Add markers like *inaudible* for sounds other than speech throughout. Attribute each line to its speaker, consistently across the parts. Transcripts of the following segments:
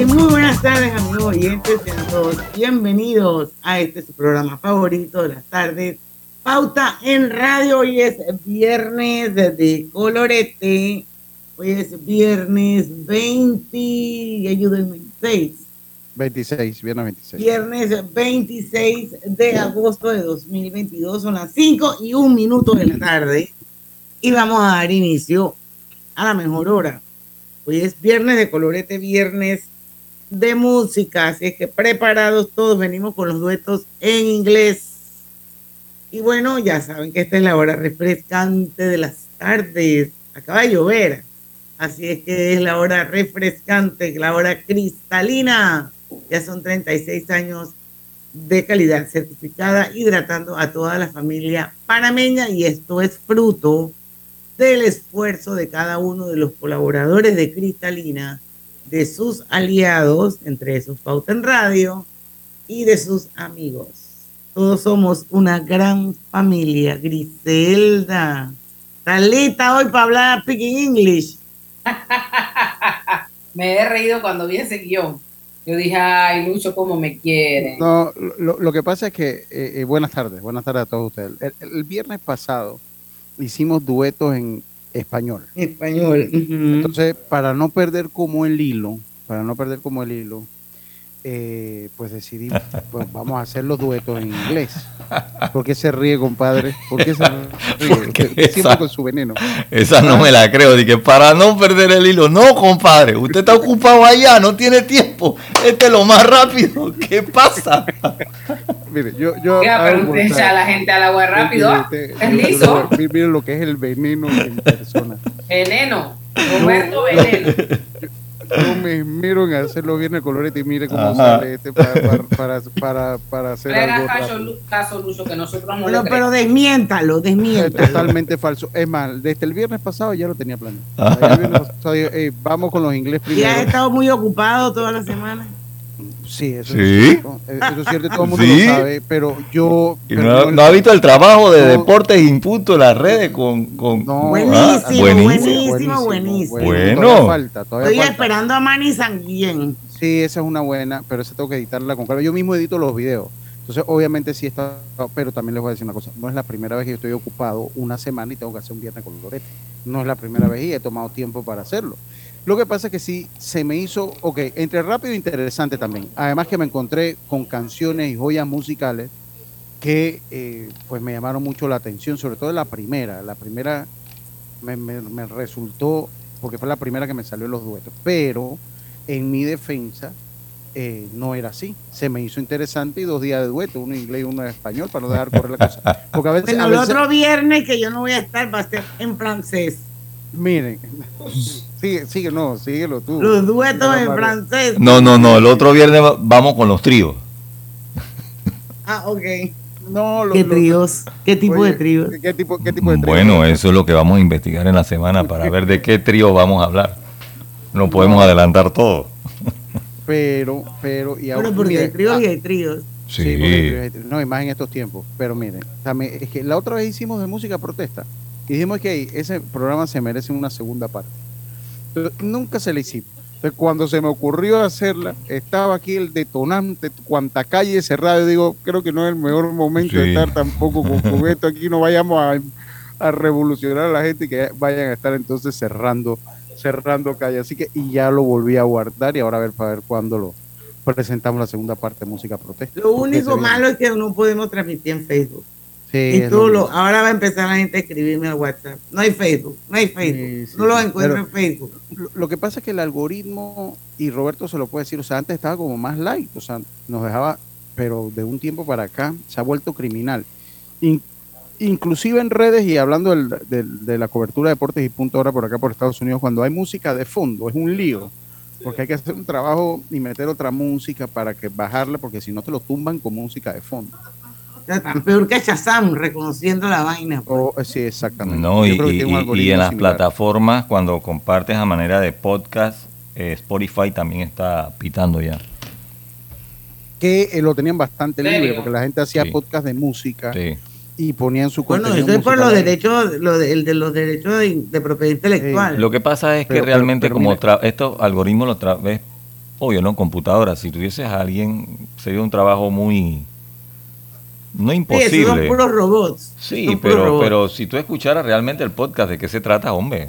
Speaker 1: Y muy buenas tardes amigos oyentes, sean todos bienvenidos a este su programa favorito de las tardes, Pauta en Radio. Hoy es viernes de colorete, hoy es viernes 20, ayúdenme, 6.
Speaker 2: 26, viernes 26.
Speaker 1: Viernes 26 de agosto de 2022, son las 5 y un minuto de la tarde y vamos a dar inicio a la mejor hora. Hoy es viernes de colorete, viernes de música, así es que preparados todos, venimos con los duetos en inglés. Y bueno, ya saben que esta es la hora refrescante de las tardes. Acaba de llover, así es que es la hora refrescante, la hora cristalina. Ya son 36 años de calidad certificada, hidratando a toda la familia panameña y esto es fruto del esfuerzo de cada uno de los colaboradores de Cristalina, de sus aliados, entre esos Pauta en Radio, y de sus amigos. Todos somos una gran familia. Griselda, talita hoy para hablar Speaking English. *laughs*
Speaker 3: me he reído cuando vi ese guion. Yo dije, ay, Lucho, cómo me quiere.
Speaker 2: No, lo, lo que pasa es que, eh, eh, buenas tardes, buenas tardes a todos ustedes. El, el, viernes pasado hicimos duetos en español.
Speaker 1: Español. Uh -huh.
Speaker 2: Entonces, para no perder como el hilo, para no perder como el hilo, eh, pues decidimos, pues vamos a hacer los duetos en inglés. ¿Por qué se ríe, compadre? ¿Por qué se *laughs* ríe?
Speaker 4: Porque
Speaker 2: Usted
Speaker 4: esa-
Speaker 2: siempre con su veneno.
Speaker 4: Esa no me la creo, dije, para no perder el hilo. No, compadre, usted está ocupado allá, no tiene tiempo. Este es lo más rápido. ¿Qué pasa? *laughs*
Speaker 2: Mire, yo, yo
Speaker 3: Oiga, pero usted echa a la gente al agua rápido.
Speaker 2: Mire, usted-
Speaker 3: Es
Speaker 2: mire,
Speaker 3: liso.
Speaker 2: mire, mire lo que es el veneno en persona.
Speaker 3: Veneno. Roberto Veneno. *laughs*
Speaker 2: Yo me esmero en hacerlo bien el colorete y mire cómo
Speaker 4: Ajá.
Speaker 2: sale este para, para, para, para, hacer
Speaker 3: le
Speaker 2: algo
Speaker 3: caso, caso, Lucho, que nosotros no
Speaker 1: Pero, pero desmiéntalo,
Speaker 2: Es
Speaker 1: desmiéntalo.
Speaker 2: totalmente falso. Es más, desde el viernes pasado ya lo tenía planeado. Ya pasado "Ey, vamos con los inglés
Speaker 1: Y has
Speaker 2: primero.
Speaker 1: estado muy ocupado toda la semana.
Speaker 2: Sí, eso
Speaker 4: ¿Sí?
Speaker 2: es cierto. Eh, Eso es cierto, todo el mundo
Speaker 4: ¿Sí?
Speaker 2: lo sabe, pero yo...
Speaker 4: Y
Speaker 2: pero
Speaker 4: no, ha visto el trabajo de
Speaker 2: No.
Speaker 4: deportes imputo en las redes con... con
Speaker 2: No.
Speaker 1: Buenísimo,
Speaker 4: Ah,
Speaker 1: buenísimo, buenísimo.
Speaker 4: Bueno.
Speaker 2: Todavía falta, todavía
Speaker 1: Estoy
Speaker 2: falta.
Speaker 1: esperando a Manny Sanguien.
Speaker 2: Sí, esa es una buena, pero esa tengo que editarla con calma. Yo mismo edito los videos. Entonces, obviamente sí está, pero también les voy a decir una cosa. No es la primera vez que yo estoy ocupado una semana y tengo que hacer un viernes con Lorete. No es la primera vez y he tomado tiempo para hacerlo. Lo que pasa es que sí, se me hizo, ok, entre rápido e interesante también. Además que me encontré con canciones y joyas musicales que eh, pues me llamaron mucho la atención, sobre todo la primera. La primera me, me- me resultó, porque fue la primera que me salió en los duetos, pero en mi defensa eh, no era así. Se me hizo interesante y dos días de dueto, uno en inglés y uno en español, para no dejar correr la cosa. Porque a veces,
Speaker 1: Bueno,
Speaker 2: a
Speaker 1: el otro viernes que yo no voy a estar va a ser en francés.
Speaker 2: Miren, sigue, sigue, no, síguelo tú.
Speaker 1: Los duetos
Speaker 2: No,
Speaker 1: en francés.
Speaker 4: No, no, no, el otro viernes va- vamos con los tríos.
Speaker 1: Ah, ok.
Speaker 2: No, lo-
Speaker 1: ¿Qué tríos? ¿Qué tipo
Speaker 2: oye,
Speaker 1: de tríos?
Speaker 2: ¿Qué tipo, qué tipo de trío?
Speaker 4: Bueno, eso es lo que vamos a investigar en la semana para ver de qué trío vamos a hablar. No podemos adelantar todo.
Speaker 2: Pero, pero, y ahora,
Speaker 1: Bueno, porque
Speaker 2: mire,
Speaker 1: hay tríos
Speaker 2: ah,
Speaker 1: y hay tríos.
Speaker 2: Sí,
Speaker 4: Sí.
Speaker 2: porque- no, y más en estos tiempos. Pero miren, también, es que la otra vez hicimos de música protesta y dijimos que ese programa se merece una segunda parte. Pero nunca se la hicimos. Entonces, cuando se me ocurrió hacerla, estaba aquí el detonante, cuanta calle cerrada. Yo digo, creo que no es el mejor momento de estar tampoco con, con esto. Aquí no vayamos a, a revolucionar a la gente y que vayan a estar entonces cerrando, cerrando calle. Así que, y ya lo volví a guardar y ahora a ver para ver cuándo lo presentamos la segunda parte de música protesta.
Speaker 1: Lo único malo es que no podemos transmitir en Facebook.
Speaker 2: Sí,
Speaker 1: Y tú
Speaker 2: lo
Speaker 1: ahora va a empezar la gente a escribirme al WhatsApp. No hay Facebook, no hay Facebook.
Speaker 2: Sí, sí,
Speaker 1: no lo encuentro en Facebook.
Speaker 2: Lo, lo que pasa es que el algoritmo, y Roberto se lo puede decir, o sea, antes estaba como más light, o sea, nos dejaba, pero de un tiempo para acá se ha vuelto criminal. In- inclusive en redes y hablando del- del- de la cobertura de deportes y punto ahora por acá por Estados Unidos, cuando hay música de fondo, es un lío, porque hay que hacer un trabajo y meter otra música para que bajarla, porque si no te lo tumban con música de fondo.
Speaker 1: Sea, tan peor que Shazam, reconociendo la vaina. pues.
Speaker 2: O, eh, sí, exactamente.
Speaker 5: No, y, y- y- en las
Speaker 2: similar.
Speaker 5: plataformas, cuando compartes a manera de podcast, eh, Spotify también está pitando ya.
Speaker 2: Que eh, lo tenían bastante
Speaker 3: ¿Serio?
Speaker 2: libre, porque la gente hacía
Speaker 5: Sí.
Speaker 2: podcast de música
Speaker 5: Sí.
Speaker 2: y ponían su
Speaker 1: Bueno, eso es por los derechos, lo de, el de los derechos de, de propiedad intelectual.
Speaker 5: Lo que pasa es que
Speaker 2: Pero-
Speaker 5: realmente
Speaker 2: pero
Speaker 5: como
Speaker 2: mira.
Speaker 5: tra- estos algoritmos los tra- ves, obvio, ¿no? Computadora, si tuvieses a alguien, sería un trabajo muy... No
Speaker 1: Sí,
Speaker 5: imposible.
Speaker 1: son puros robots.
Speaker 5: Sí,
Speaker 1: puros
Speaker 5: pero,
Speaker 1: robots.
Speaker 5: pero si tú escucharas realmente el podcast, ¿de qué se trata, hombre?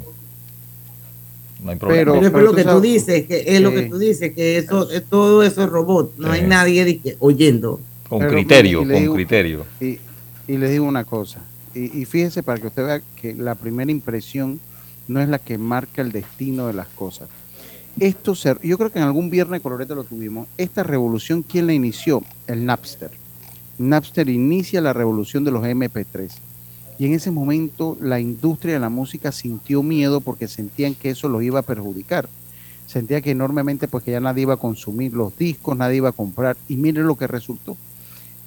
Speaker 5: No hay problema.
Speaker 1: Pero es lo
Speaker 2: tú
Speaker 1: que tú
Speaker 2: sabes-
Speaker 1: dices, que es lo
Speaker 2: Sí.
Speaker 1: que tú dices, que eso es todo eso es robot. No hay
Speaker 5: Sí.
Speaker 1: nadie oyendo.
Speaker 5: con
Speaker 2: pero
Speaker 5: criterio, con
Speaker 2: digo-
Speaker 5: criterio.
Speaker 2: Y, y les digo una cosa, y, y fíjese para que usted vea que la primera impresión no es la que marca el destino de las cosas. Esto se, yo creo que en algún viernes colorete lo tuvimos. Esta revolución, ¿quién la inició? El Napster. Napster inicia la revolución de los MP3. Y en ese momento la industria de la música sintió miedo porque sentían que eso los iba a perjudicar. Sentía que enormemente pues que ya nadie iba a consumir los discos, nadie iba a comprar. Y miren lo que resultó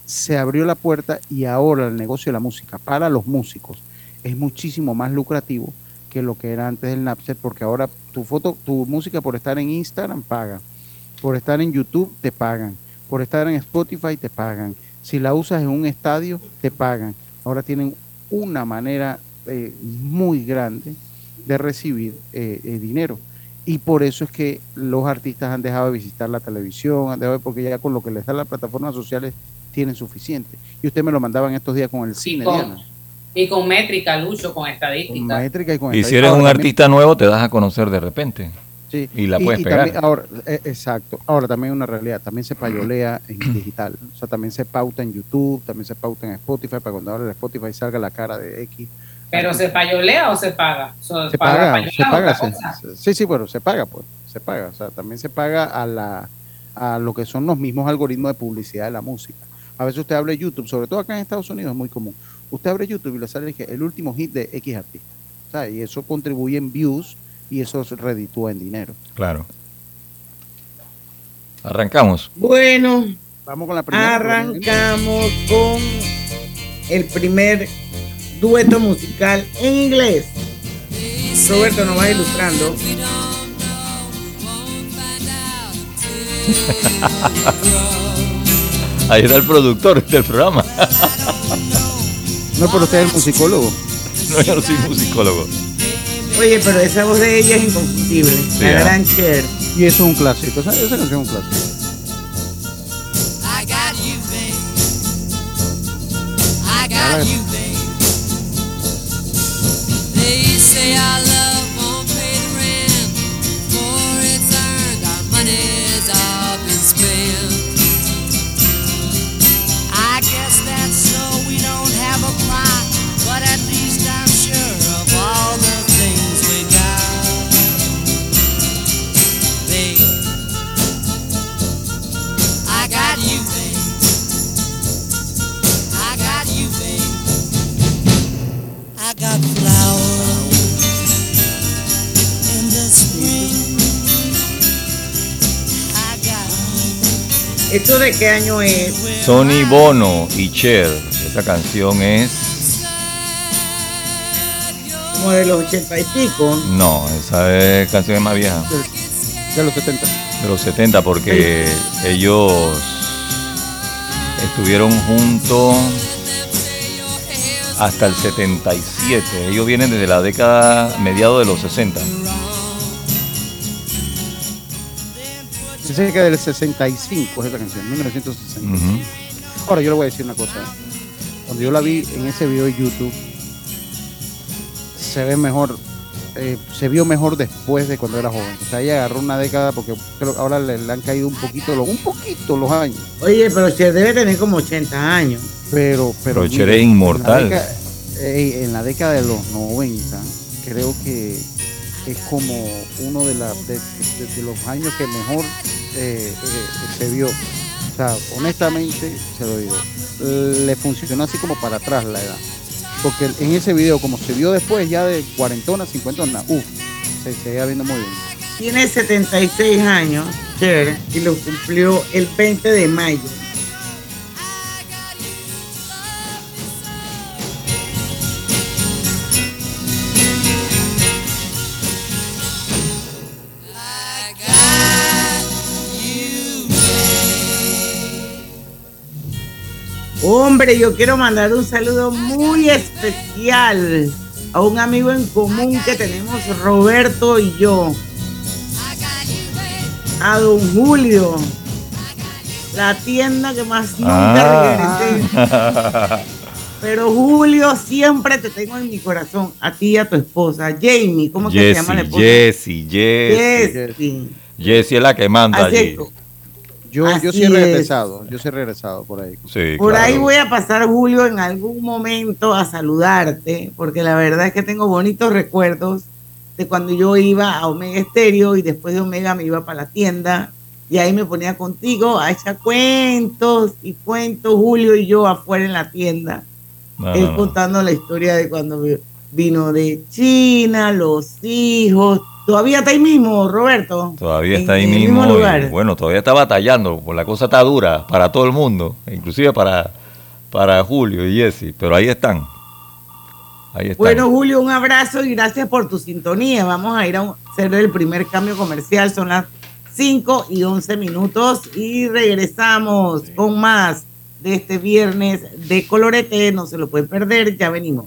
Speaker 2: se abrió la puerta y ahora el negocio de la música para los músicos es muchísimo más lucrativo que lo que era antes del Napster, porque ahora tu foto, tu música por estar en Instagram paga, por estar en YouTube te pagan, por estar en Spotify te pagan, si la usas en un estadio te pagan. Ahora tienen una manera eh, muy grande de recibir eh, eh, dinero. Y por eso es que los artistas han dejado de visitar la televisión, han dejado de- porque ya con lo que les da las plataformas sociales tienen suficiente. Y usted me lo mandaba en estos días con el
Speaker 3: Y
Speaker 2: cine,
Speaker 3: con,
Speaker 2: Diana.
Speaker 3: y con métrica, Lucho, con
Speaker 2: Con
Speaker 3: estadística.
Speaker 2: métrica y con
Speaker 5: Y si
Speaker 2: estadística.
Speaker 5: eres
Speaker 2: Ahora
Speaker 5: un
Speaker 2: también-
Speaker 5: artista nuevo, te das a conocer de repente.
Speaker 2: Sí,
Speaker 5: y la puedes pegar.
Speaker 2: también- ahora, eh, exacto. Ahora también una realidad. También se payolea en *clears throat* digital. O sea, también se pauta en YouTube, también se pauta en Spotify, para cuando ahora el Spotify salga la cara de X.
Speaker 3: Pero se payolea o se paga. So,
Speaker 2: se paga, se
Speaker 3: es
Speaker 2: paga, se- sí, sí, pero se paga, pues, se paga, o sea, también se paga a la a lo que son los mismos algoritmos de publicidad de la música. A veces usted abre YouTube, sobre todo acá en Estados Unidos es muy común. Usted abre YouTube y le sale el último hit de X artista, o sea, y eso contribuye en views y eso se reditúa en dinero.
Speaker 5: Claro. Arrancamos.
Speaker 1: Bueno,
Speaker 2: Vamos con la primera.
Speaker 1: arrancamos con el primer dueto musical en inglés. Roberto nos va ilustrando. *laughs*
Speaker 5: Ahí está el productor del programa.
Speaker 2: No, pero usted es el musicólogo. *laughs*
Speaker 5: No, yo no soy musicólogo.
Speaker 1: Oye, pero esa voz de ella es inconfundible. la
Speaker 5: ¿ah?
Speaker 1: gran Cher.
Speaker 2: Y eso es un clásico, esa, esa canción es un clásico.
Speaker 6: I got you, babe. I
Speaker 2: Dale.
Speaker 6: got you, babe. They say our love you.
Speaker 1: ¿Esto de qué año es?
Speaker 5: Sonny Bono y Cher. Esa canción es.
Speaker 1: Como de los ochenta y pico.
Speaker 5: No, esa es, canción es más vieja.
Speaker 2: De los 70.
Speaker 5: De los 70, porque ellos estuvieron juntos hasta el 77. Ellos vienen desde la década, mediados de los 60.
Speaker 2: Dice que del 65 es esa canción, 1965.
Speaker 5: Ujú.
Speaker 2: Ahora yo le voy a decir una cosa. Cuando yo la vi en ese video de YouTube, se ve mejor, eh, se vio mejor después de cuando era joven. O sea, ella agarró una década porque creo que ahora le, le han caído un poquito, los, un poquito los años.
Speaker 1: Oye, pero Cher debe tener como 80 años.
Speaker 2: Pero, pero,
Speaker 5: Pero es inmortal.
Speaker 2: En la, década, eh, en la década de los 90, creo que es como uno de, los años que mejor eh, eh, se vio. O sea, honestamente, se lo digo, le funcionó así como para atrás la edad. Porque en ese video, como se vio después, ya de cuarentona, cincuentona, uff, se seguía viendo muy bien.
Speaker 1: Tiene 76 años, Cher, y lo cumplió el 20 de mayo. Hombre, yo quiero mandar un saludo muy especial a un amigo en común que tenemos, Roberto y yo. A don Julio. La tienda que más nunca regresé.
Speaker 7: Ah. *laughs*
Speaker 1: Pero Julio, siempre te tengo en mi corazón. A ti y a tu esposa. Jamie, ¿cómo que se llama la esposa?
Speaker 7: Jessie, Jessie.
Speaker 1: Jessie.
Speaker 7: Jessie es la que manda allí.
Speaker 2: Yo, yo sí he
Speaker 1: es.
Speaker 2: regresado, yo sí he regresado por ahí.
Speaker 7: Sí,
Speaker 1: Por
Speaker 7: claro.
Speaker 1: ahí voy a pasar, Julio, en algún momento a saludarte, porque la verdad es que tengo bonitos recuerdos de cuando yo iba a Omega Estéreo y después de Omega me iba para la tienda y ahí me ponía contigo a echar cuentos y cuentos, Julio y yo afuera en la tienda,
Speaker 7: No,
Speaker 1: él
Speaker 7: no, no.
Speaker 1: contando la historia de cuando vi- vino de China, los hijos. ¿Todavía está ahí mismo, Roberto?
Speaker 7: Todavía
Speaker 1: En-
Speaker 7: está ahí
Speaker 1: en el
Speaker 7: mismo. y,
Speaker 1: lugar.
Speaker 7: bueno, todavía está batallando, pues la cosa está dura para todo el mundo, inclusive para, para Julio y Jesse, pero ahí están. Ahí están.
Speaker 1: Bueno, Julio, un abrazo y gracias por tu sintonía. Vamos a ir a hacer el primer cambio comercial. Son las 5 y 11 minutos y regresamos con más de este viernes de Colorete. No se lo pueden perder, ya venimos.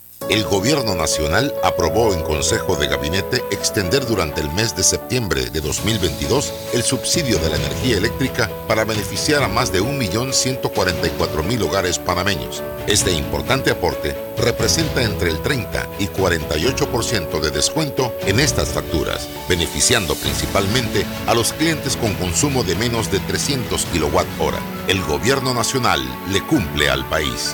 Speaker 8: El Gobierno Nacional aprobó en Consejo de Gabinete extender durante el mes de septiembre de 2022 el subsidio de la energía eléctrica para beneficiar a más de 1.144.000 hogares panameños. Este importante aporte representa entre el 30 y 48% de descuento en estas facturas, beneficiando principalmente a los clientes con consumo de menos de 300 kWh. El Gobierno Nacional le cumple al país.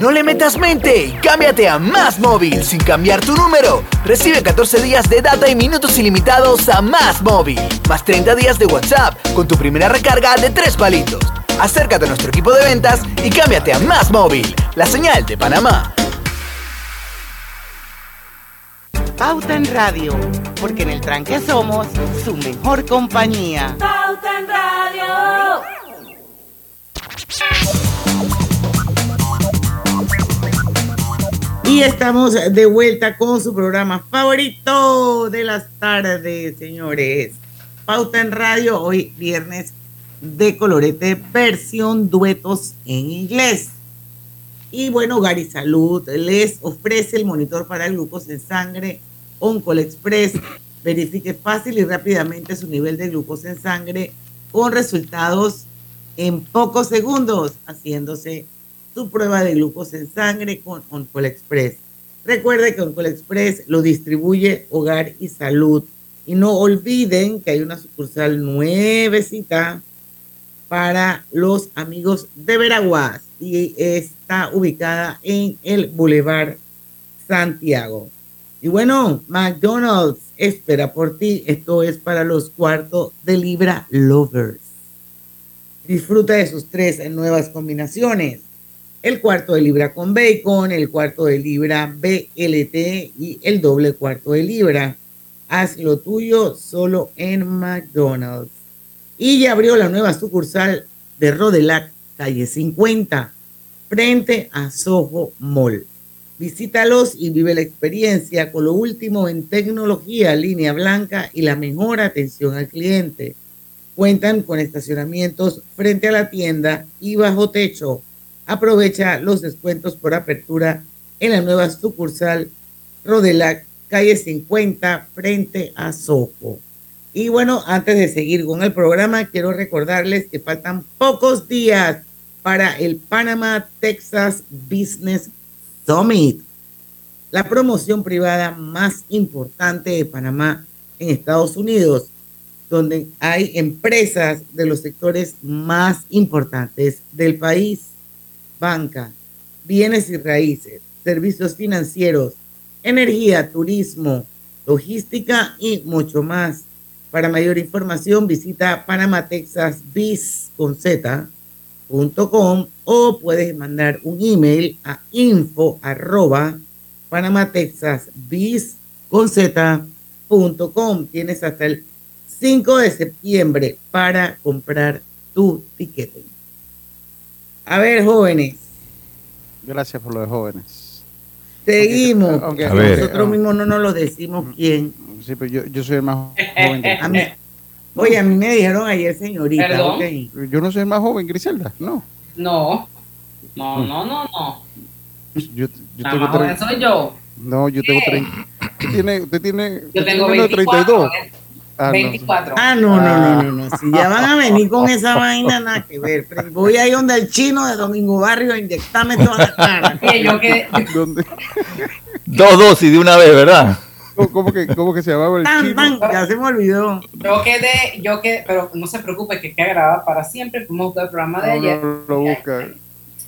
Speaker 9: No le metas mente y cámbiate a Más Móvil sin cambiar tu número. Recibe 14 días de data y minutos ilimitados a Más Móvil. Más 30 días de WhatsApp con tu primera recarga de 3 palitos. Acércate a nuestro equipo de ventas y cámbiate a Más Móvil, la señal de Panamá.
Speaker 10: Pauta en Radio, porque en el tranque somos su mejor compañía.
Speaker 11: Pauta en Radio.
Speaker 1: Y estamos de vuelta con su programa favorito de las tardes, señores. Pauta en Radio, hoy viernes de colorete, versión duetos en inglés. Y bueno, Gary Salud les ofrece el monitor para el glucosa en sangre Oncol Express. Verifique fácil y rápidamente su nivel de glucosa en sangre con resultados en pocos segundos, haciéndose su prueba de glucosa en sangre con Oncol Express. Recuerde que Oncol Express lo distribuye Hogar y Salud. Y no olviden que hay una sucursal nuevecita para los amigos de Veraguas y está ubicada en el Boulevard Santiago. Y bueno, McDonald's espera por ti. Esto es para los cuartos de libra lovers. Disfruta de sus tres nuevas combinaciones. El cuarto de libra con bacon, el cuarto de libra BLT y el doble cuarto de libra. Haz lo tuyo solo en McDonald's. Y ya abrió la nueva sucursal de Rodelac, calle 50, frente a Soho Mall. Visítalos y vive la experiencia con lo último en tecnología, línea blanca y la mejor atención al cliente. Cuentan con estacionamientos frente a la tienda y bajo techo. Aprovecha los descuentos por apertura en la nueva sucursal Rodelac, calle 50, frente a Soho. Y bueno, antes de seguir con el programa, quiero recordarles que faltan pocos días para el Panama Texas Business Summit, la promoción privada más importante de Panamá en Estados Unidos, donde hay empresas de los sectores más importantes del país, banca, bienes y raíces, servicios financieros, energía, turismo, logística y mucho más. Para mayor información visita panamatexasbiz.com o puedes mandar un email a info arroba panamatexasbiz.com. Tienes hasta el 5 de septiembre para comprar tu tiquete. A ver, jóvenes.
Speaker 2: Gracias por lo de jóvenes.
Speaker 1: Seguimos.
Speaker 2: Aunque-
Speaker 5: A ver.
Speaker 1: Nosotros mismos no nos lo decimos quién.
Speaker 2: Sí, pero yo, yo soy el más joven. de- *laughs*
Speaker 1: A mí- oye, a mí me dijeron ayer, señorita.
Speaker 3: Perdón.
Speaker 1: ok.
Speaker 2: Yo no soy el más joven, Griselda. No.
Speaker 3: No. No, no, no, no.
Speaker 2: Yo, yo
Speaker 3: La
Speaker 2: tengo
Speaker 3: más joven soy yo.
Speaker 2: No, yo tengo
Speaker 3: ¿Qué?
Speaker 2: 30. Usted tiene, usted tiene,
Speaker 3: Yo
Speaker 2: usted
Speaker 3: tengo
Speaker 2: tiene menos de
Speaker 3: 24.
Speaker 2: 32. Ah, no.
Speaker 3: 24.
Speaker 1: Ah, no, no, no, no, no. Si ya van a venir con esa vaina, nada que ver. Voy a ir donde el chino de Domingo Barrio a inyectarme toda la cara. *laughs*
Speaker 3: Yo que
Speaker 2: ¿Dónde?
Speaker 5: Dos dosis de una vez, ¿verdad?
Speaker 2: ¿Cómo, que, cómo que se llamaba el
Speaker 1: Tan,
Speaker 2: chino?
Speaker 1: tan, ya se me olvidó.
Speaker 3: yo quedé, yo quedé, pero no se preocupe que queda grabado para siempre. A buscar el programa de
Speaker 2: No,
Speaker 3: ayer.
Speaker 2: no, lo busca.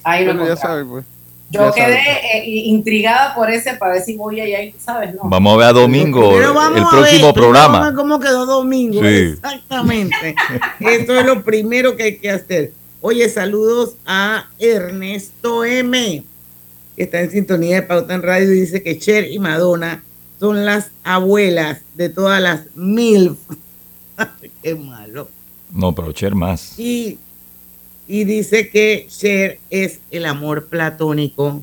Speaker 3: Ahí lo
Speaker 2: Bueno, ya sabe, pues.
Speaker 3: Yo
Speaker 2: Ya
Speaker 3: quedé eh, intrigada por ese para ver si voy allá, y, ¿sabes? No.
Speaker 5: Vamos a ver a domingo
Speaker 1: Pero vamos
Speaker 5: el
Speaker 1: a
Speaker 5: próximo
Speaker 1: ver,
Speaker 5: programa.
Speaker 1: vamos a ver cómo quedó Domingo.
Speaker 5: Sí.
Speaker 1: Exactamente. *laughs* Esto es lo primero que hay que hacer. Oye, saludos a Ernesto M, que está en sintonía de Pauta en Radio y dice que Cher y Madonna son las abuelas de todas las mil. *laughs* Qué malo.
Speaker 5: No, pero Cher más.
Speaker 1: Y, y dice que Cher es el amor platónico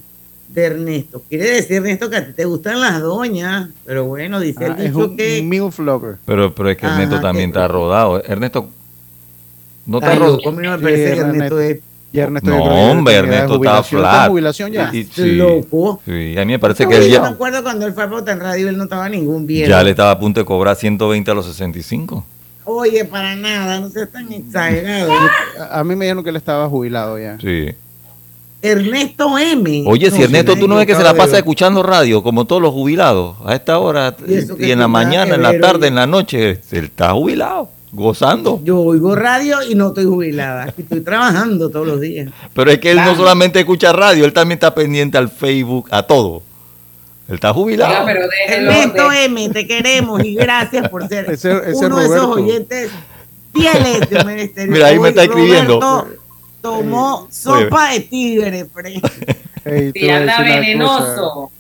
Speaker 1: de Ernesto. Quiere decir, Ernesto, que a ti te gustan las doñas, pero bueno, dice
Speaker 2: Ah,
Speaker 1: el
Speaker 2: es
Speaker 1: dicho
Speaker 2: un
Speaker 1: que...
Speaker 5: Pero, pero es que
Speaker 1: Ajá,
Speaker 5: Ernesto
Speaker 1: que-
Speaker 5: también está rodado. Ernesto, no está rodado.
Speaker 1: me parece que
Speaker 2: Ernesto.
Speaker 1: Ernesto es
Speaker 2: Ya Ernesto
Speaker 5: No,
Speaker 2: ya
Speaker 5: hombre, Ernesto está
Speaker 2: jubilación. ¿Está en
Speaker 5: flat.
Speaker 2: jubilación ya?
Speaker 5: Y- sí,
Speaker 1: loco.
Speaker 5: sí, a mí me parece que él
Speaker 1: yo me
Speaker 5: ya,
Speaker 1: acuerdo cuando él fue a en Radio, él no estaba ningún viejo.
Speaker 5: ya le estaba a punto de cobrar 120 a los 65.
Speaker 1: Oye, para nada, no seas tan exagerado.
Speaker 2: A, a mí me dijeron que él estaba jubilado ya.
Speaker 5: Sí.
Speaker 1: Ernesto M.
Speaker 5: Oye, si
Speaker 1: No,
Speaker 5: Ernesto, tú
Speaker 1: me
Speaker 5: no ves que se la pasa
Speaker 1: de-
Speaker 5: escuchando radio, como todos los jubilados, a esta hora,
Speaker 1: ¿Y
Speaker 5: en la mañana, en la tarde, en la noche, él está jubilado. Gozando.
Speaker 1: Yo oigo radio y no estoy jubilada. Aquí estoy trabajando todos los días.
Speaker 5: Pero es que él no solamente escucha radio, él también está pendiente al Facebook, a todo. Él está jubilado.
Speaker 3: Oiga, pero.
Speaker 1: Ernesto
Speaker 3: de-
Speaker 1: M, te queremos y gracias por ser *laughs*
Speaker 2: Ese- ese
Speaker 1: uno de esos oyentes fieles de Ministerio.
Speaker 5: Mira, ahí me está escribiendo.
Speaker 1: Roberto tomó sopa de tigre, Fred. *laughs*
Speaker 2: Ey,
Speaker 3: Si
Speaker 2: te voy a
Speaker 3: anda venenoso.
Speaker 2: cosa.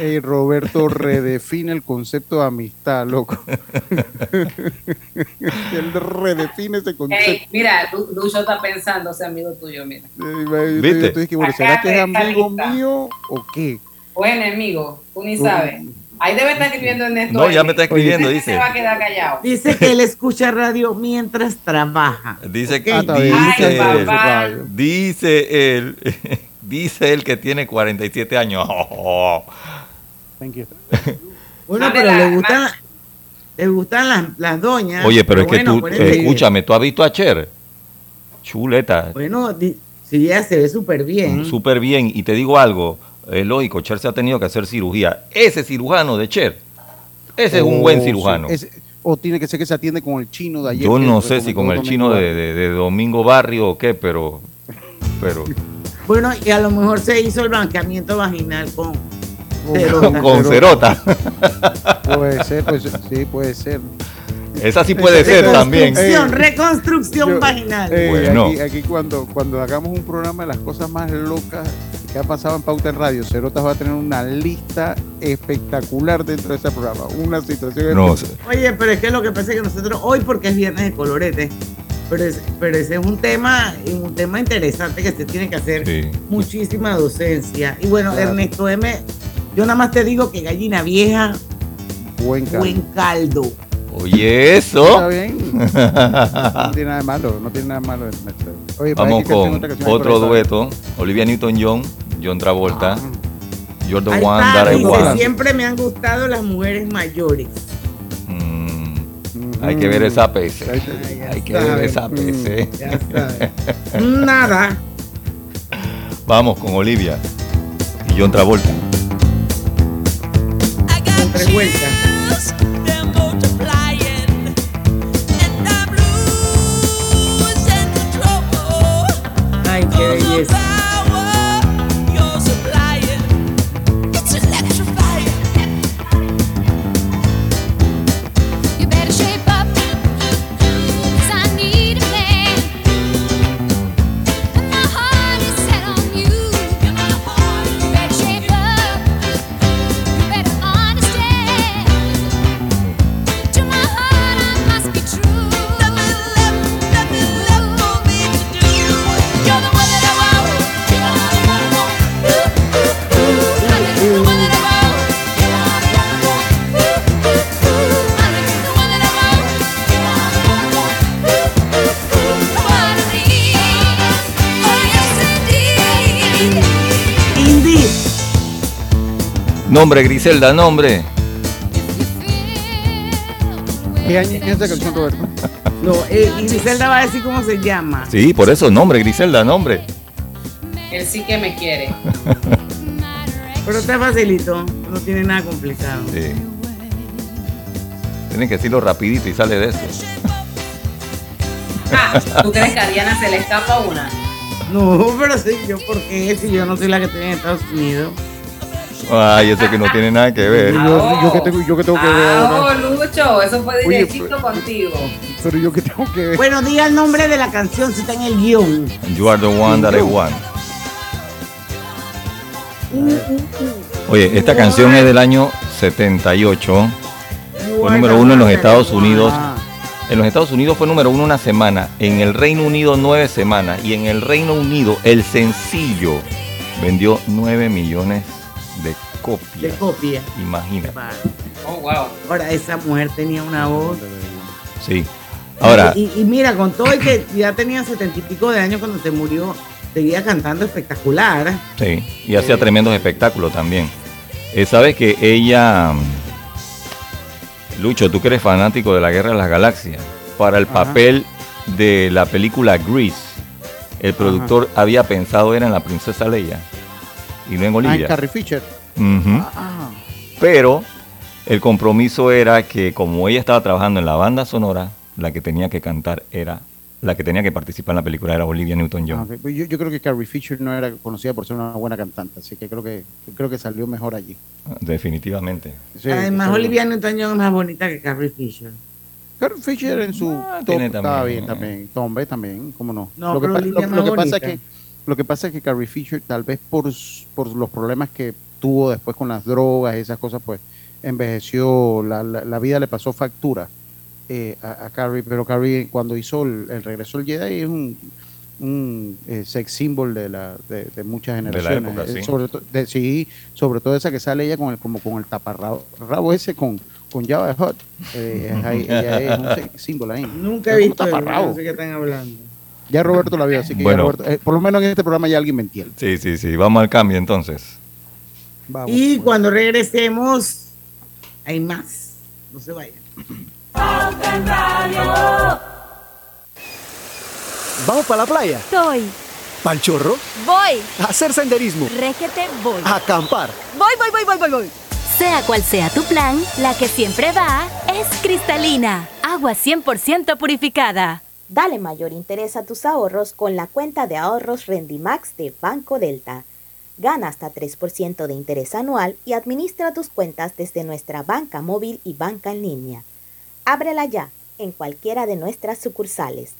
Speaker 2: Ey, Roberto redefine el concepto de amistad, loco. *laughs* Él redefine ese concepto.
Speaker 3: Ey, mira, Lu- Lucho está pensando, ese amigo tuyo, mira.
Speaker 2: Yo-
Speaker 5: ¿Viste?
Speaker 2: yo- yo bueno, ¿será que es amigo
Speaker 3: lista.
Speaker 2: mío o qué?
Speaker 3: O enemigo, tú ni sabes. Ahí debe estar escribiendo Ernesto.
Speaker 5: No, ya me está escribiendo, dice.
Speaker 3: Se va a quedar callado.
Speaker 1: Dice que él escucha radio mientras trabaja.
Speaker 5: Dice que
Speaker 2: Ah,
Speaker 5: dice,
Speaker 3: Ay,
Speaker 5: él, dice él, dice él *laughs* que tiene 47 años. *laughs*
Speaker 2: Thank you.
Speaker 1: Bueno, pero le gustan, le gustan las, las doñas.
Speaker 5: Oye, pero es que
Speaker 1: bueno,
Speaker 5: tú, escúchame, tú has visto a Cher. Chuleta,
Speaker 1: Bueno, sí, ella se ve súper bien.
Speaker 5: súper bien. Y te digo algo, es lógico, Cher se ha tenido que hacer cirugía. Ese cirujano de Cher, ese es un buen
Speaker 2: Oh, sí,
Speaker 5: cirujano.
Speaker 2: ese- o tiene que ser que se atiende con el chino de ayer.
Speaker 5: Yo no sé si con el chino
Speaker 2: Domingo
Speaker 5: de, de- de Domingo Barrio o qué, pero, pero *laughs*
Speaker 1: Bueno, y a lo mejor se hizo el blanqueamiento vaginal con
Speaker 2: Con-
Speaker 1: cerota.
Speaker 5: con cerota.
Speaker 2: Puede ser, pues, sí, puede ser.
Speaker 5: Esa sí puede ser también.
Speaker 1: Reconstrucción,
Speaker 2: Ey,
Speaker 1: reconstrucción
Speaker 2: yo-
Speaker 1: vaginal.
Speaker 2: Eh,
Speaker 5: Bueno.
Speaker 2: aquí, aquí cuando, cuando hagamos un programa de las cosas más locas que ha pasado en Pauta en Radio, Cerotas va a tener una lista espectacular dentro de ese programa. Una situación
Speaker 5: No
Speaker 2: espectacular.
Speaker 1: Oye, pero es que lo que pasa es que nosotros hoy, porque es viernes de colorete, pero, es- pero ese es un tema, un tema interesante que se tiene que hacer
Speaker 5: Sí.
Speaker 1: muchísima docencia. Y bueno,
Speaker 2: Claro.
Speaker 1: Ernesto M, yo nada más te digo que gallina vieja,
Speaker 2: Buen caldo.
Speaker 1: buen caldo.
Speaker 5: Oye,
Speaker 2: Está
Speaker 5: eso.
Speaker 2: bien. *laughs* No tiene nada de malo, no tiene nada de malo. Ernesto. Oye,
Speaker 5: Vamos con otro dueto. Olivia Newton-John, John Travolta. You're the one that I want.
Speaker 1: siempre me han gustado las mujeres mayores.
Speaker 5: Mm, hay que ver esa PC. Hay que ver esa PC.
Speaker 1: Ya sabes. Nada.
Speaker 5: Vamos con Olivia y John Travolta.
Speaker 1: Con tres vueltas.
Speaker 5: Nombre, Griselda, nombre.
Speaker 2: ¿Qué año es esa canción, Roberto?
Speaker 1: No, eh, y Griselda va a decir cómo se llama.
Speaker 5: Sí, por eso, nombre, Griselda, nombre.
Speaker 3: Él sí que me quiere.
Speaker 1: Pero está facilito, no tiene nada complicado.
Speaker 5: Sí. Tienen que decirlo rapidito y sale de eso.
Speaker 3: Ah, ¿tú crees que a Diana se le escapa una?
Speaker 1: No, pero sí, yo porque si yo no soy la que estoy en Estados Unidos.
Speaker 5: Ay, ese que no tiene nada que ver.
Speaker 2: Yo, yo que tengo, yo que tengo que ver
Speaker 3: Ah,
Speaker 2: ahora.
Speaker 3: oh, Lucho, eso fue
Speaker 2: Oye,
Speaker 3: derechito contigo.
Speaker 2: Pero yo que tengo que ver.
Speaker 1: Bueno, diga el nombre de la canción si está en el guion.
Speaker 5: You are the one that I want. Oye, esta canción es del año 78. Fue número uno en los Estados Unidos. En los Estados Unidos fue número uno una semana. En el Reino Unido nueve semanas. Y en el Reino Unido el sencillo vendió 9 millones copias.
Speaker 1: copia.
Speaker 5: Imagínate.
Speaker 3: Oh, wow.
Speaker 1: Ahora, esa mujer tenía una voz.
Speaker 5: Sí. Ahora,
Speaker 1: Y, y mira, con todo y que ya tenía setenta y pico de años cuando se murió, seguía cantando espectacular.
Speaker 5: Sí, y hacía tremendos espectáculos también. Eh, Sabes que ella, mm, Lucho, tú que eres fanático de la Guerra de las Galaxias, para el
Speaker 2: Ajá.
Speaker 5: papel de la película Grease, el productor había pensado era en la princesa Leia y no en
Speaker 2: Ah, en
Speaker 5: Olivia.
Speaker 2: Carrie Fisher. Ah,
Speaker 5: Pero el compromiso era que como ella estaba trabajando en la banda sonora, la que tenía que cantar era, la que tenía que participar en la película era Olivia
Speaker 2: Ah,
Speaker 5: Newton-John.
Speaker 2: ok. Pues Yo, yo creo que Carrie Fisher no era conocida por ser una buena cantante, así que creo que creo que salió mejor allí.
Speaker 5: Definitivamente.
Speaker 2: Sí,
Speaker 1: Además, Olivia Newton-John es más bonita que Carrie Fisher.
Speaker 2: Carrie Fisher en su top
Speaker 5: tiene
Speaker 2: estaba
Speaker 5: también,
Speaker 2: bien también. Tombe también, cómo no.
Speaker 1: No,
Speaker 2: lo, que
Speaker 1: pero
Speaker 2: pa-
Speaker 1: Olivia
Speaker 2: lo-
Speaker 1: más
Speaker 2: lo que pasa es
Speaker 1: bonita.
Speaker 2: que lo que pasa es que Carrie Fisher tal vez por, por los problemas que tuvo después con las drogas y esas cosas, pues envejeció, la, la- la vida le pasó factura eh, a, a Carrie, pero Carrie cuando hizo el, el regreso al Jedi es un, un eh, sex symbol de, la, de, de muchas
Speaker 5: la
Speaker 2: generaciones.
Speaker 5: época,
Speaker 2: Eh,
Speaker 5: sí.
Speaker 2: sobre, to- de- sí, sobre todo esa que sale ella con el, como con el taparrabo rabo ese con, con Java Hot. Eh, es ahí- ella es un sex symbol ahí.
Speaker 1: Nunca he visto
Speaker 2: taparrabo.
Speaker 1: no sé qué están hablando.
Speaker 2: Ya Roberto la vio, así que ya. Roberto- eh, por lo menos en este programa ya alguien me entiende.
Speaker 5: Sí, sí, sí. Vamos al cambio entonces.
Speaker 2: Vamos.
Speaker 1: Y cuando regresemos, hay más. No se vayan.
Speaker 12: ¿Vamos para la playa?
Speaker 13: Estoy.
Speaker 12: ¿Pal chorro?
Speaker 13: Voy.
Speaker 12: ¿A hacer senderismo?
Speaker 13: Requete voy.
Speaker 12: ¿A acampar?
Speaker 13: Voy, voy, voy, voy, voy, voy. Sea cual sea tu plan, la que siempre va es cristalina. Agua 100% purificada.
Speaker 14: Dale mayor interés a tus ahorros con la cuenta de ahorros Rendimax de Banco Delta. Gana hasta 3% de interés anual y administra tus cuentas desde nuestra banca móvil y banca en línea. Ábrela ya en cualquiera de nuestras sucursales.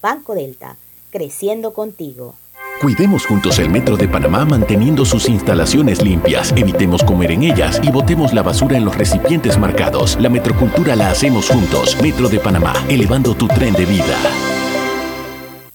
Speaker 14: Banco Delta, creciendo contigo.
Speaker 15: Cuidemos juntos el Metro de Panamá manteniendo sus instalaciones limpias, evitemos comer en ellas y botemos la basura en los recipientes marcados. La metrocultura la hacemos juntos. Metro de Panamá, elevando tu tren de vida.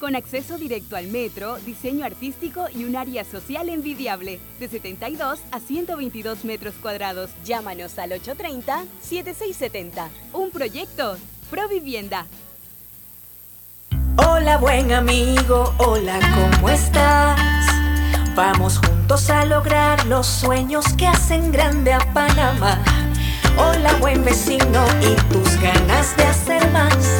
Speaker 16: con acceso directo al metro, diseño artístico y un área social envidiable, de 72 a 122 metros cuadrados. Llámanos al 830-7670. Un proyecto, Provivienda.
Speaker 17: Hola buen amigo, hola, ¿cómo estás? Vamos juntos a lograr los sueños que hacen grande a Panamá. Hola buen vecino y tus ganas de hacer más.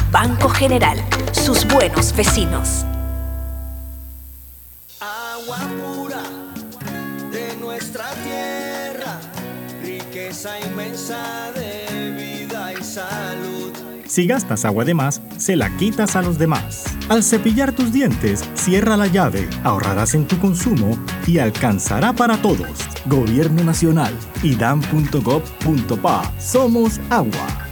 Speaker 18: Banco General, sus buenos vecinos.
Speaker 19: Agua pura de nuestra tierra, riqueza inmensa de vida y salud.
Speaker 20: Si gastas agua de más, se la quitas a los demás. Al cepillar tus dientes, cierra la llave, ahorrarás en tu consumo y alcanzará para todos. Gobierno Nacional, idam.gov.pa. Somos agua.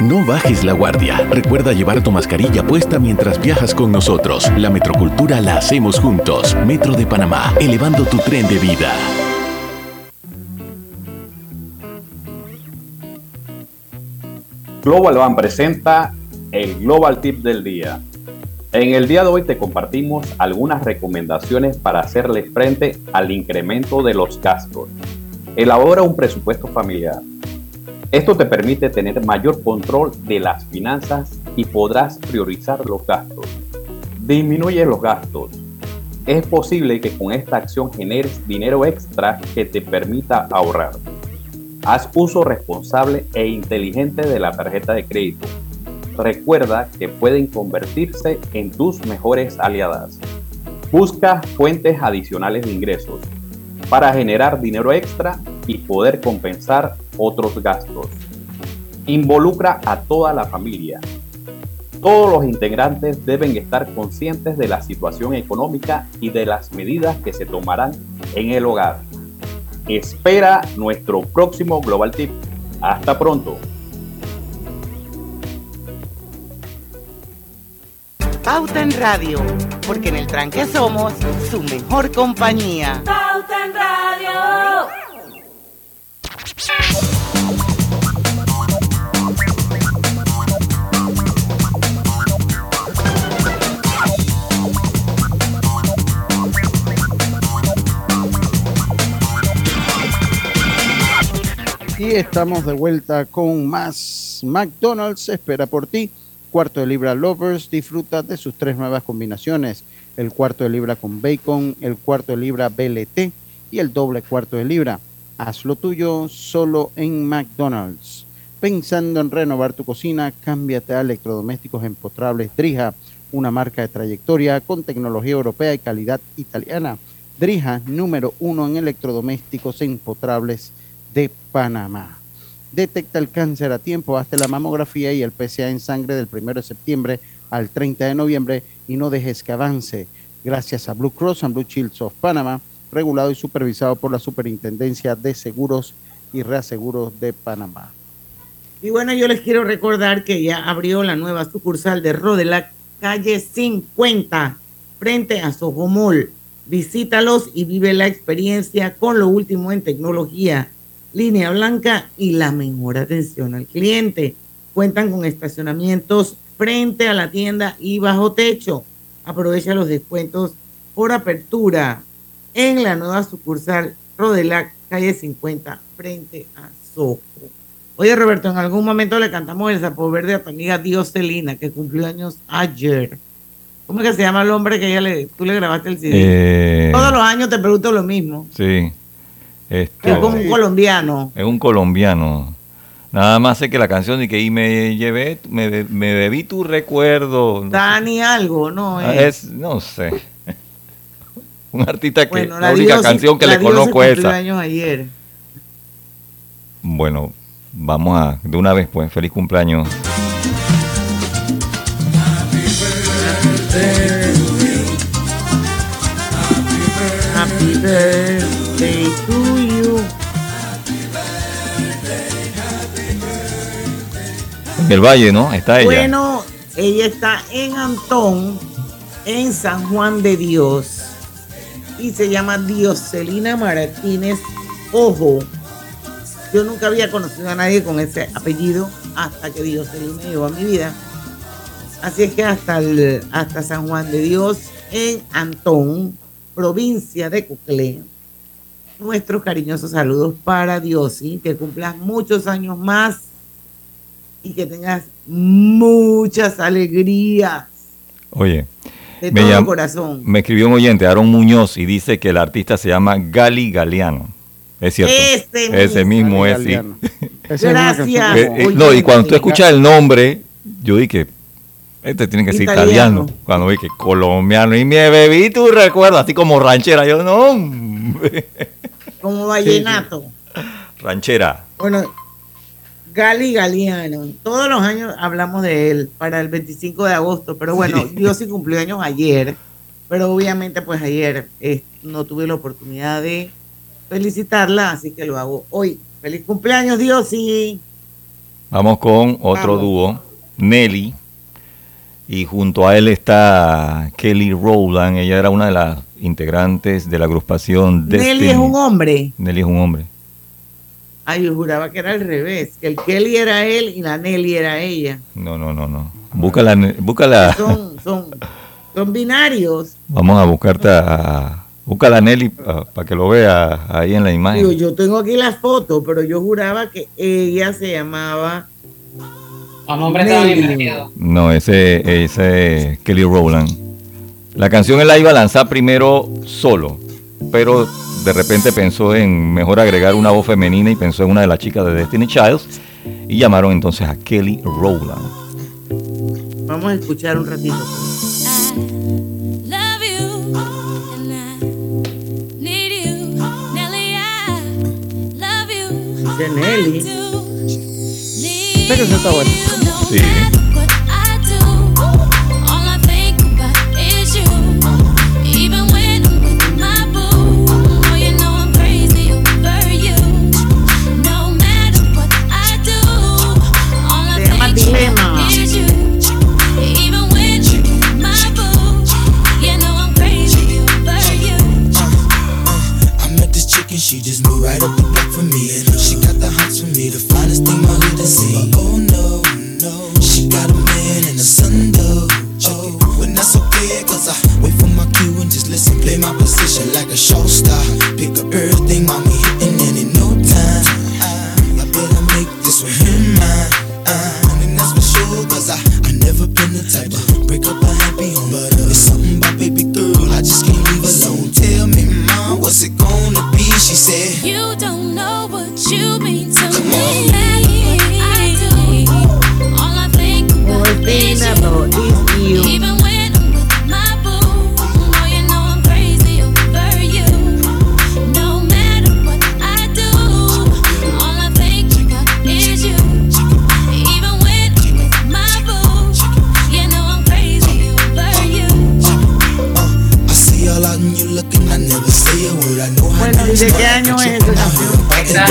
Speaker 15: No bajes la guardia. Recuerda llevar tu mascarilla puesta mientras viajas con nosotros. La metrocultura la hacemos juntos. Metro de Panamá, elevando tu tren de vida.
Speaker 21: Global Ban presenta el Global Tip del día. En el día de hoy te compartimos algunas recomendaciones para hacerle frente al incremento de los gastos. Elabora un presupuesto familiar. Esto te permite tener mayor control de las finanzas y podrás priorizar los gastos. Disminuye los gastos. Es posible que con esta acción generes dinero extra que te permita ahorrar. Haz uso responsable e inteligente de la tarjeta de crédito. recuerda que pueden convertirse en tus mejores aliadas. Busca fuentes adicionales de ingresos para generar dinero extra y poder compensar otros gastos. Involucra a toda la familia. Todos los integrantes deben estar conscientes de la situación económica y de las medidas que se tomarán en el hogar. Espera nuestro próximo Global Tip. Hasta pronto.
Speaker 10: Pauta en Radio, porque en el tranque somos su mejor compañía.
Speaker 2: Estamos de vuelta con más McDonald's. Espera por ti. Cuarto de libra Lovers. Disfruta de sus tres nuevas combinaciones. El cuarto de libra con bacon, el cuarto de libra BLT y el doble cuarto de libra. Haz lo tuyo solo en McDonald's. Pensando en renovar tu cocina, cámbiate a electrodomésticos empotrables Drija, una marca de trayectoria con tecnología europea y calidad italiana. Drija, número uno en electrodomésticos empotrables de Panamá. Detecta el cáncer a tiempo, hazte la mamografía y el PSA en sangre del 1 de septiembre al 30 de noviembre y no dejes que avance. Gracias a Blue Cross and Blue Shields of Panama, regulado y supervisado por la Superintendencia de Seguros y Reaseguros de Panamá.
Speaker 1: Y bueno, yo les quiero recordar que ya abrió la nueva sucursal de Rodelac, calle 50, frente a Sojomol. Visítalos y vive la experiencia con lo último en tecnología, línea blanca y la mejor atención al cliente. Cuentan con estacionamientos frente a la tienda y bajo techo. Aprovecha los descuentos por apertura en la nueva sucursal Rodelac, calle 50, frente a Soho. Oye, Roberto, en algún momento le cantamos el sapo verde a tu amiga Dioselina, que cumplió años ayer. ¿Cómo es que se llama el hombre que ella le, tú le grabaste el CD?
Speaker 5: Eh,
Speaker 1: Todos los años te pregunto lo mismo.
Speaker 5: Sí. Esto-
Speaker 1: Que es un colombiano.
Speaker 5: Es un colombiano. Nada más sé que la canción de que y me llevé, me, me bebí tu recuerdo. No,
Speaker 1: Dani algo, ¿no?
Speaker 5: Ah,
Speaker 1: es.
Speaker 5: es, no sé. *laughs* Un artista que
Speaker 1: Bueno,
Speaker 5: la, única canción que le conozco es esa.
Speaker 1: años ayer.
Speaker 5: Bueno, vamos a de una vez pues, feliz cumpleaños.
Speaker 1: Happy birthday to
Speaker 5: el Valle, ¿no? Está ella.
Speaker 1: Bueno, ella está en Antón, en San Juan de Dios. Y se llama Dioselina Martínez Ojo. Yo nunca había conocido a nadie con ese apellido hasta que Dioselina llegó a mi vida. Así es que hasta, el- hasta San Juan de Dios, en Antón, provincia de Cuclé. Nuestros cariñosos saludos para Diosi, que cumplas muchos años más y que tengas muchas alegrías
Speaker 5: Oye,
Speaker 1: de
Speaker 5: me,
Speaker 1: todo
Speaker 5: llam-
Speaker 1: corazón.
Speaker 5: me escribió un oyente, Aaron Muñoz, y dice que el artista se llama Gali Galeano. Es cierto.
Speaker 1: Ese
Speaker 5: Ese
Speaker 1: mismo.
Speaker 5: es, sí. *laughs*
Speaker 1: Gracias.
Speaker 5: Eh, eh, no, y cuando tú escuchas el nombre, yo dije, este tiene que ser
Speaker 1: Italiano.
Speaker 5: italiano. Cuando vi que colombiano, y me bebí tu recuerdo, así como ranchera. Yo, no.
Speaker 1: Como *laughs* vallenato.
Speaker 5: ranchera.
Speaker 1: Bueno, Gali Galeano. Todos los años hablamos de él para el 25 de agosto, pero bueno,
Speaker 5: Sí.
Speaker 1: Dios sí cumplió años ayer, pero obviamente pues ayer eh, no tuve la oportunidad de felicitarla, así que lo hago hoy. Feliz cumpleaños, Dios sí.
Speaker 5: Vamos con otro
Speaker 1: Vamos.
Speaker 5: dúo, Nelly. Y junto a él está Kelly Rowland. Ella era una de las integrantes de la agrupación Destiny.
Speaker 1: Nelly es un hombre.
Speaker 5: Nelly es un hombre.
Speaker 1: Ay, yo juraba que era al revés, que el Kelly era él y la Nelly era ella.
Speaker 5: No, no, no, no. Búscala, búscala.
Speaker 1: Son, son, son binarios.
Speaker 5: Vamos a buscarte a. Búscala a Nelly para que lo vea ahí en la imagen.
Speaker 1: yo tengo aquí la foto, pero yo juraba que ella se llamaba
Speaker 3: estaban
Speaker 1: Nelly.
Speaker 3: invertidos.
Speaker 5: No, ese ese es Kelly Rowland. La canción él la iba a lanzar primero solo, pero de repente pensó en mejor agregar una voz femenina y pensó en una de las chicas de Destiny Childs y llamaron entonces a Kelly Rowland.
Speaker 1: Vamos a escuchar un ratito. Dice Nelly.
Speaker 2: Pero eso está bueno.
Speaker 11: Sí.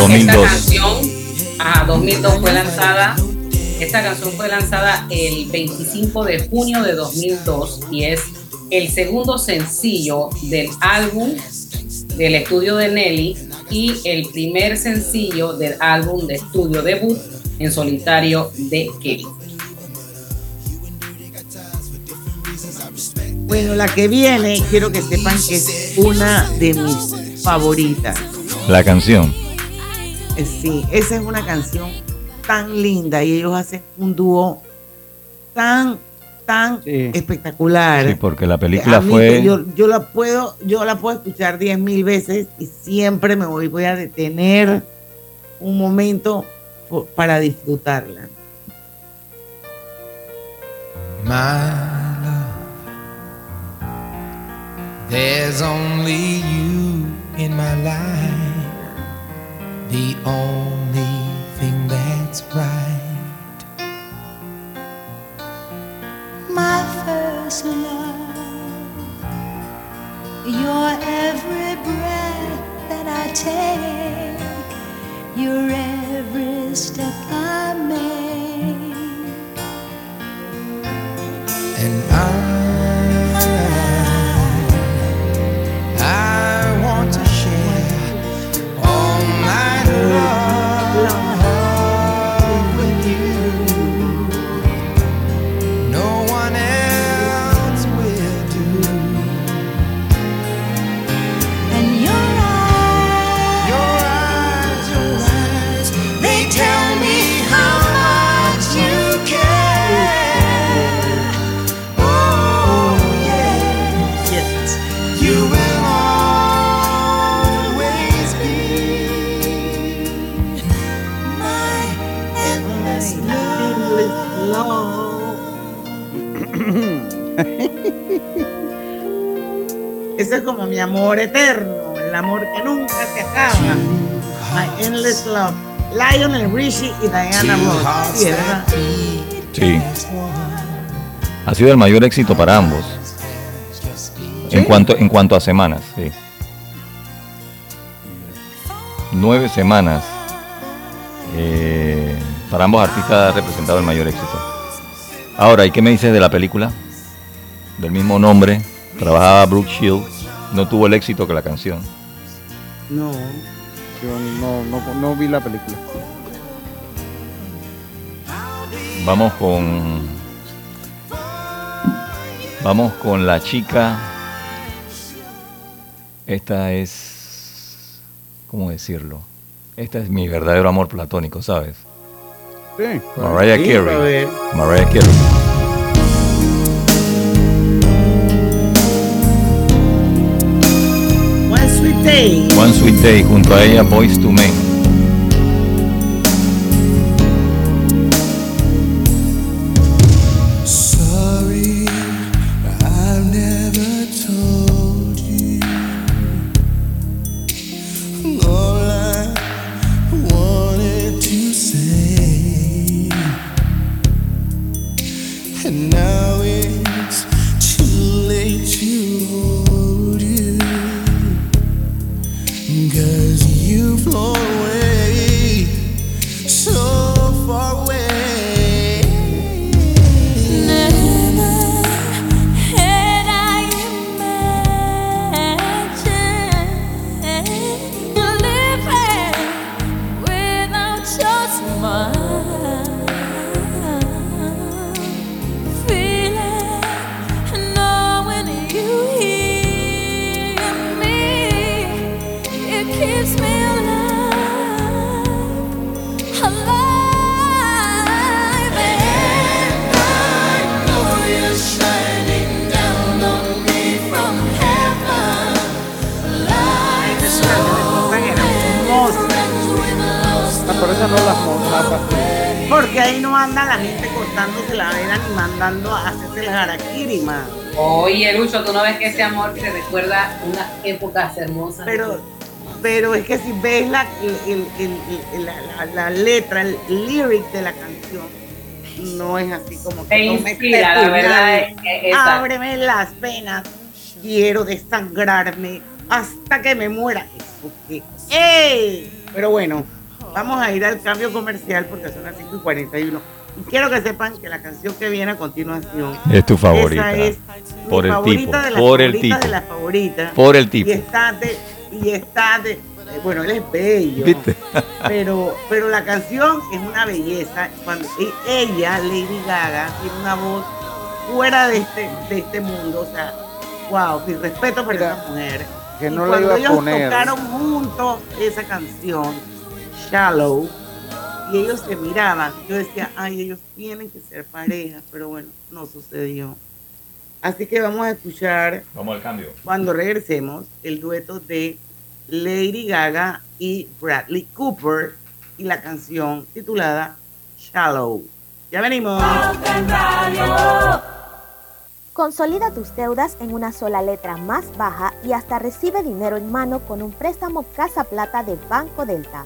Speaker 11: 2002.
Speaker 3: esta canción, ajá, 2002 fue lanzada. Esta canción fue lanzada el 25 de junio de 2002 y es el segundo sencillo del álbum del estudio de Nelly y el primer sencillo del álbum de estudio debut en solitario de Kevin.
Speaker 1: Bueno, la que viene, quiero que sepan que es una de mis favoritas.
Speaker 11: La canción.
Speaker 1: Eh, Sí, esa es una canción tan linda y ellos hacen un dúo tan, tan espectacular.
Speaker 11: Sí, porque la película
Speaker 1: mí,
Speaker 11: fue.
Speaker 1: Yo, yo la puedo, yo la puedo escuchar diez mil veces y siempre me voy, voy a detener un momento para disfrutarla.
Speaker 22: My love, there's only you in my life, the only thing that's right.
Speaker 23: my first love. Your every breath that I take, your every step I make.
Speaker 22: And I,
Speaker 1: eterno, el amor que nunca se acaba. My Endless Love. Lionel Richie y Diana Ross. Sí, ¿verdad?
Speaker 11: Sí. Ha sido el mayor éxito para ambos. En cuanto, en cuanto a semanas, sí. Nueve semanas. eh, para ambos artistas ha representado el mayor éxito. Ahora, ¿y qué me dices de la película? Del mismo nombre, trabajaba Brooke Shields, no tuvo el éxito que la canción.
Speaker 1: No.
Speaker 2: Yo no, no, no vi la película.
Speaker 11: Vamos con. Vamos con la chica. Esta es. ¿Cómo decirlo? Esta es mi verdadero amor platónico, ¿sabes?
Speaker 2: Sí.
Speaker 11: Mariah Carey. Mariah Carey.
Speaker 1: One Sweet Day
Speaker 11: junto a ella Boys to Men.
Speaker 3: Oye, Lucho, tú no ves que ese amor te recuerda unas épocas hermosas.
Speaker 1: Pero, pero es que si ves la, el- el- la, la- la letra, el lyric de la canción, no es así como que
Speaker 3: Te
Speaker 1: no me
Speaker 3: inspira,
Speaker 1: estés
Speaker 3: la verdad es que-.
Speaker 1: Ábreme las venas, quiero desangrarme hasta que me muera. Eso que, ¡ey! Pero bueno, vamos a ir al cambio comercial porque son las 5 y 41. Y quiero que sepan que la canción que viene a continuación
Speaker 24: Es tu favorita.
Speaker 1: esa es
Speaker 24: Por
Speaker 1: mi
Speaker 24: el
Speaker 1: favorita
Speaker 24: tipo,
Speaker 1: de las
Speaker 24: por el
Speaker 1: favoritas
Speaker 24: tipo.
Speaker 1: de las favoritas.
Speaker 24: Por el tipo.
Speaker 1: Y está de, y está de, eh, bueno, él es bello.
Speaker 24: ¿Viste?
Speaker 1: Pero, pero la canción es una belleza. Cuando e- ella, Lady Gaga, tiene una voz fuera de este, de este mundo. O sea, wow, mi respeto por esa mujer.
Speaker 2: que
Speaker 1: Y
Speaker 2: no la
Speaker 1: cuando
Speaker 2: iba a
Speaker 1: ellos
Speaker 2: poner.
Speaker 1: tocaron juntos esa canción, Shallow, y ellos se miraban, yo decía, ay, ellos tienen que ser pareja, pero bueno, no sucedió. Así que vamos a escuchar
Speaker 24: Vamos al cambio.
Speaker 1: cuando regresemos el dueto de Lady Gaga y Bradley Cooper y la canción titulada Shallow. Ya venimos.
Speaker 25: Consolida tus deudas en una sola letra más baja y hasta recibe dinero en mano con un préstamo Casa Plata de Banco Delta.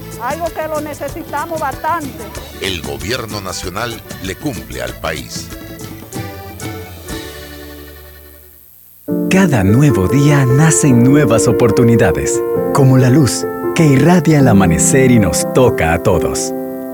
Speaker 26: algo que lo necesitamos bastante.
Speaker 8: El gobierno nacional le cumple al país.
Speaker 27: Cada nuevo día nacen nuevas oportunidades, como la luz que irradia el amanecer y nos toca a todos.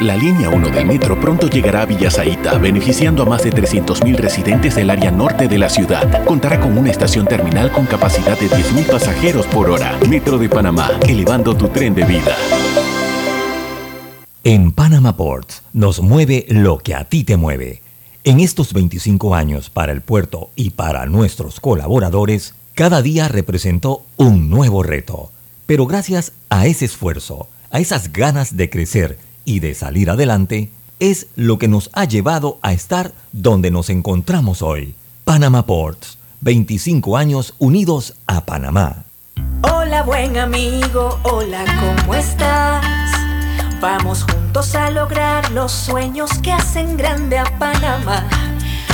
Speaker 15: La línea 1 del metro pronto llegará a Villasaita, beneficiando a más de 300.000 residentes del área norte de la ciudad. Contará con una estación terminal con capacidad de 10.000 pasajeros por hora. Metro de Panamá, elevando tu tren de vida.
Speaker 5: En Panama Ports nos mueve lo que a ti te mueve. En estos 25 años para el puerto y para nuestros colaboradores, cada día representó un nuevo reto. Pero gracias a ese esfuerzo, a esas ganas de crecer y de salir adelante, es lo que nos ha llevado a estar donde nos encontramos hoy. Panama Ports, 25 años unidos a Panamá.
Speaker 17: Hola buen amigo, hola, ¿cómo estás? Vamos juntos a lograr los sueños que hacen grande a Panamá.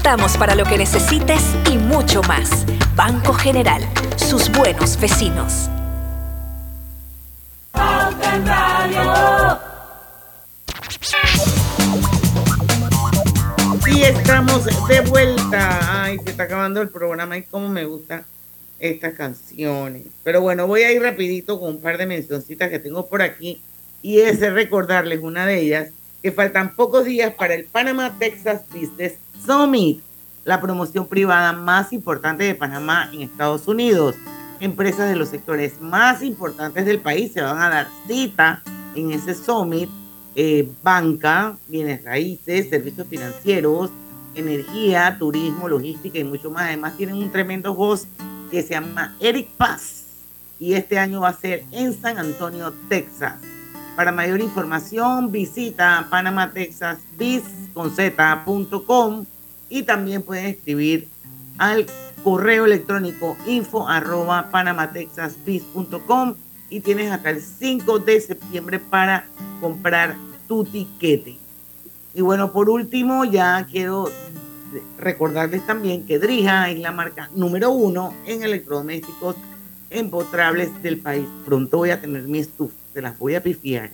Speaker 17: estamos para lo que necesites y mucho más. Banco General, sus buenos vecinos.
Speaker 1: Y estamos de vuelta. Ay, se está acabando el programa y cómo me gustan estas canciones. Pero bueno, voy a ir rapidito con un par de mencioncitas que tengo por aquí. Y es recordarles una de ellas, que faltan pocos días para el Panama Texas Business Summit, la promoción privada más importante de Panamá en Estados Unidos. Empresas de los sectores más importantes del país se van a dar cita en ese summit eh, banca, bienes raíces, servicios financieros, energía, turismo, logística y mucho más. Además tienen un tremendo host que se llama Eric Paz y este año va a ser en San Antonio, Texas. Para mayor información visita panamatexasbiz.com y también pueden escribir al correo electrónico info panamatexasbiz.com y tienes hasta el 5 de septiembre para comprar tu tiquete. Y bueno, por último, ya quiero recordarles también que Drija es la marca número uno en electrodomésticos empotrables del país. Pronto voy a tener mi estufa, se las voy a pifiar.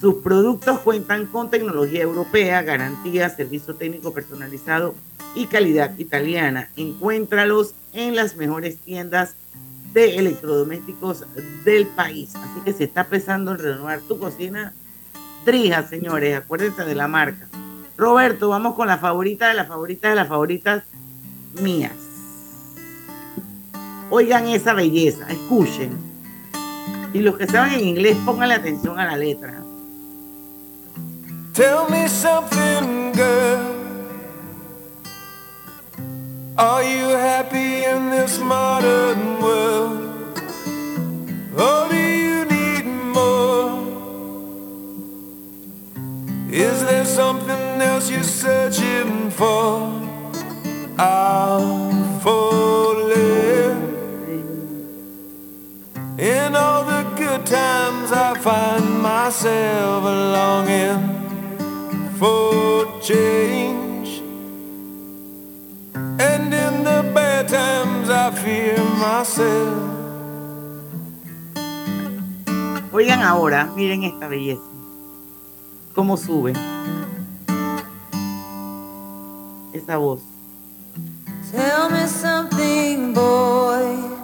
Speaker 1: Sus productos cuentan con tecnología europea, garantía, servicio técnico personalizado y calidad italiana. Encuéntralos en las mejores tiendas de electrodomésticos del país. Así que si está pensando en renovar tu cocina, Drija, señores, acuérdense de la marca. Roberto, vamos con la favorita de las favoritas de las favoritas mías. Oigan esa belleza, escuchen. Y los que saben en inglés, pónganle atención a la letra.
Speaker 22: Tell me something, girl. Are you happy in this modern world? Or do you need more? Is there something else you're searching for? I'm falling. In all the good times, I find myself longing for change. And in the bad times, I fear myself.
Speaker 1: Oigan ahora, miren esta belleza. Cómo sube. Esa voz.
Speaker 28: Tell me something, boy.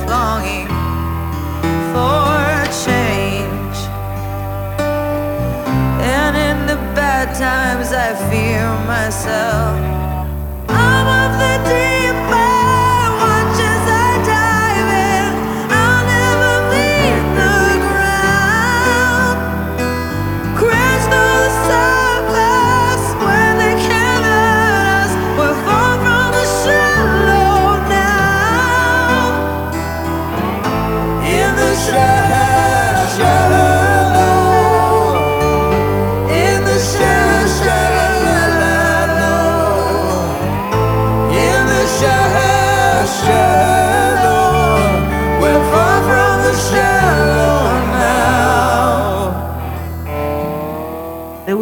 Speaker 28: myself.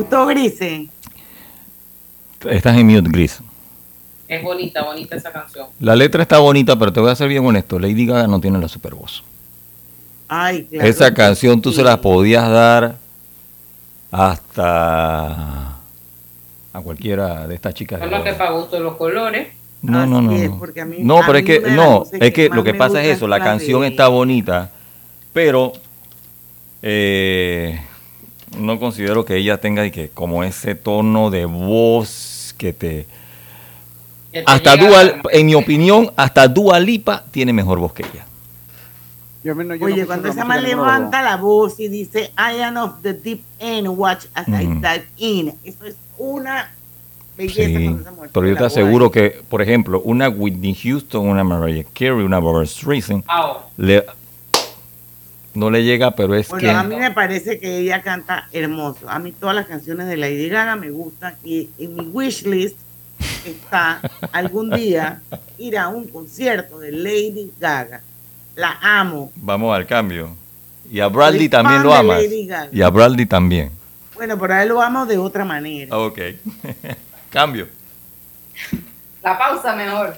Speaker 1: Gustó, Grise?
Speaker 5: Estás en mute, Gris.
Speaker 3: Es bonita, bonita esa canción.
Speaker 5: La letra está bonita, pero te voy a ser bien honesto. Lady Gaga no tiene la super voz.
Speaker 1: Ay, claro.
Speaker 5: Esa canción tú se la podías dar hasta a cualquiera de estas chicas.
Speaker 3: los que para gusto los colores.
Speaker 5: No, no, no. No.
Speaker 1: porque a mí-
Speaker 5: No,
Speaker 1: a
Speaker 5: pero es que, no, es que lo que pasa es eso, la canción
Speaker 1: de-
Speaker 5: está bonita, pero eh, no considero que ella tenga y que como ese tono de voz que te...
Speaker 3: Que te
Speaker 5: Hasta
Speaker 3: llega
Speaker 5: Dua,
Speaker 3: al-
Speaker 5: en mi opinión, hasta Dua Lipa tiene mejor voz que ella.
Speaker 2: Yo me- no- yo
Speaker 1: Oye, cuando
Speaker 2: la
Speaker 1: esa
Speaker 2: los
Speaker 1: levanta la voz y dice, I am of the deep end, watch as I dive in. Eso es una belleza
Speaker 5: Sí,
Speaker 1: cuando esa mujer
Speaker 5: pero yo te
Speaker 1: voz
Speaker 5: aseguro que, por ejemplo, una Whitney Houston, una Mariah Carey, una Barbara Streisand, le- no le llega, pero es
Speaker 1: Bueno,
Speaker 5: que...
Speaker 1: a mí me parece que ella canta hermoso. A mí todas las canciones de Lady Gaga me gustan y en mi wish list está algún día ir a un concierto de Lady Gaga. La amo.
Speaker 5: Vamos al cambio. Y a Bradley
Speaker 1: Soy
Speaker 5: también lo amas. Y a Bradley también.
Speaker 1: Bueno, pero a él lo amo de otra manera.
Speaker 5: Ok. *laughs* cambio.
Speaker 3: La pausa mejor.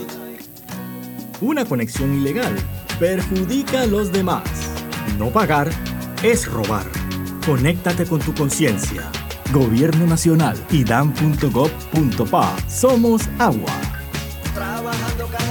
Speaker 29: Una conexión ilegal perjudica a los demás. No pagar es robar. Conéctate con tu conciencia. Gobierno Nacional y dan.gov.pa. Somos agua.
Speaker 30: Trabajando cada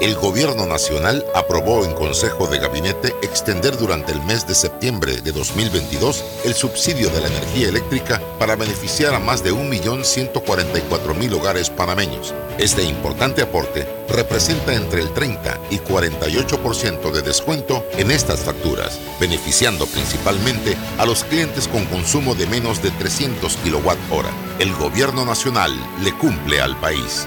Speaker 8: El Gobierno Nacional aprobó en Consejo de Gabinete extender durante el mes de septiembre de 2022 el subsidio de la energía eléctrica para beneficiar a más de 1.144.000 hogares panameños. Este importante aporte representa entre el 30 y 48% de descuento en estas facturas, beneficiando principalmente a los clientes con consumo de menos de 300 kWh. El Gobierno Nacional le cumple al país.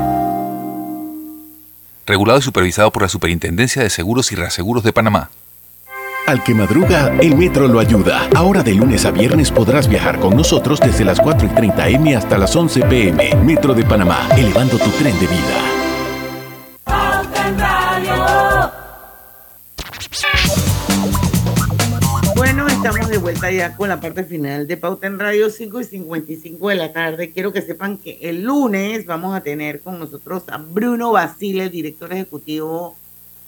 Speaker 31: Regulado y supervisado por la Superintendencia de Seguros y Reaseguros de Panamá.
Speaker 15: Al que madruga, el metro lo ayuda. Ahora de lunes a viernes podrás viajar con nosotros desde las 4 y 30 M hasta las 11 PM. Metro de Panamá, elevando tu tren de vida.
Speaker 1: Estamos de vuelta ya con la parte final de Pauta en Radio 5 y 55 de la tarde. Quiero que sepan que el lunes vamos a tener con nosotros a Bruno Basile, director ejecutivo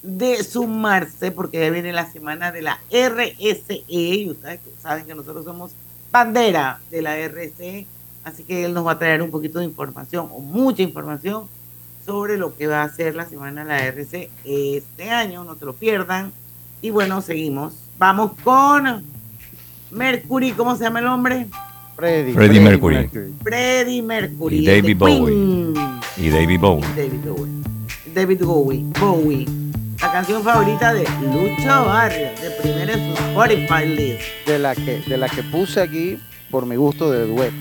Speaker 1: de Sumarse, porque ya viene la semana de la RSE y ustedes saben que nosotros somos bandera de la RSE, así que él nos va a traer un poquito de información o mucha información sobre lo que va a ser la semana de la RSE este año, no te lo pierdan. Y bueno, seguimos. Vamos con Mercury, ¿cómo se llama el hombre?
Speaker 2: Freddie,
Speaker 5: Freddie Mercury.
Speaker 1: Freddie Mercury.
Speaker 5: Y David Bowie. Y David Bowie.
Speaker 1: David Bowie. David Bowie. Bowie. La canción favorita de Lucho Barrio, de primera en su Spotify list.
Speaker 2: De la que, de la que puse aquí por mi gusto de dueto.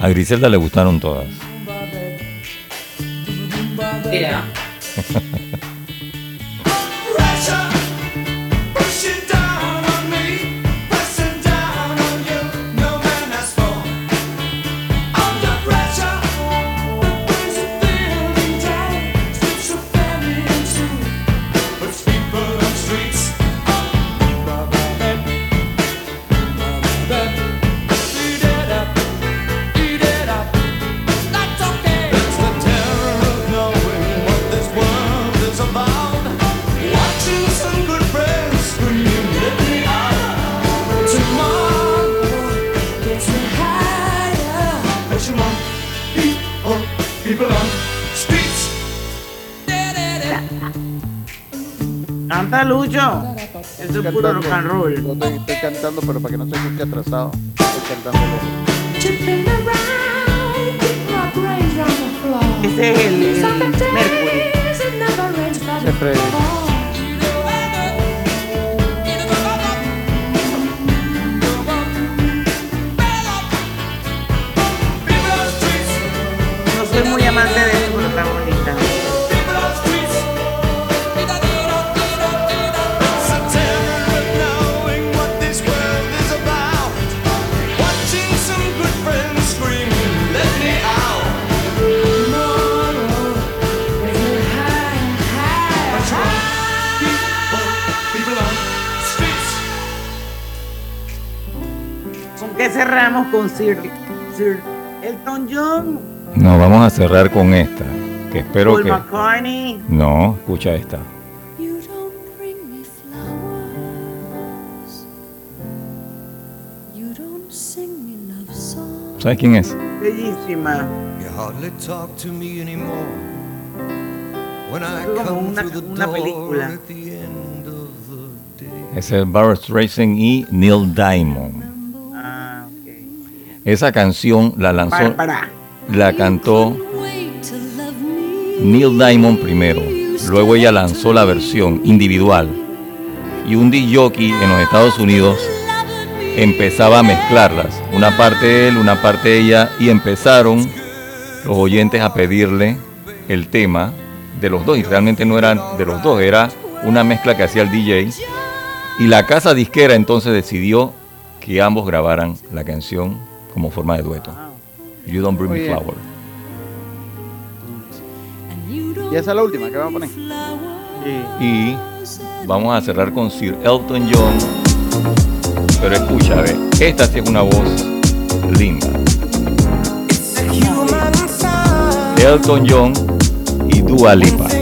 Speaker 5: A Griselda le gustaron todas.
Speaker 22: Mira. *laughs*
Speaker 1: Canta Lucho. Eso es puro rock and roll.
Speaker 2: Estoy, estoy cantando, pero para que no se escuche atrasado. Estoy cantando.
Speaker 1: Ese es el, el Mercury.
Speaker 2: Siempre.
Speaker 1: Sir, Sir Elton John?
Speaker 5: No, vamos a cerrar con esta. Que espero
Speaker 1: Paul
Speaker 5: que.
Speaker 1: McCartney.
Speaker 5: No, escucha esta. ¿Sabes quién es?
Speaker 1: Bellísima.
Speaker 32: You hardly talk to me anymore. When I
Speaker 1: Es como
Speaker 32: come
Speaker 1: una,
Speaker 32: through the
Speaker 1: una
Speaker 32: door
Speaker 1: película.
Speaker 32: at the end of the day.
Speaker 5: Es el Barrett Racing y Neil Diamond. Esa canción la lanzó,
Speaker 1: Bárbara.
Speaker 5: la cantó Neil Diamond primero. Luego ella lanzó la versión individual. Y un DJ en los Estados Unidos empezaba a mezclarlas. Una parte él, una parte ella. Y empezaron los oyentes a pedirle el tema de los dos. Y realmente no eran de los dos, era una mezcla que hacía el DJ. Y la casa disquera entonces decidió que ambos grabaran la canción como forma de dueto. You Don't Bring Me. Flower.
Speaker 2: Y esa es la última que vamos a poner.
Speaker 5: Y vamos a cerrar con Sir Elton John. Pero escucha, ve, esta sí es una voz linda. Elton John y Dua Lipa.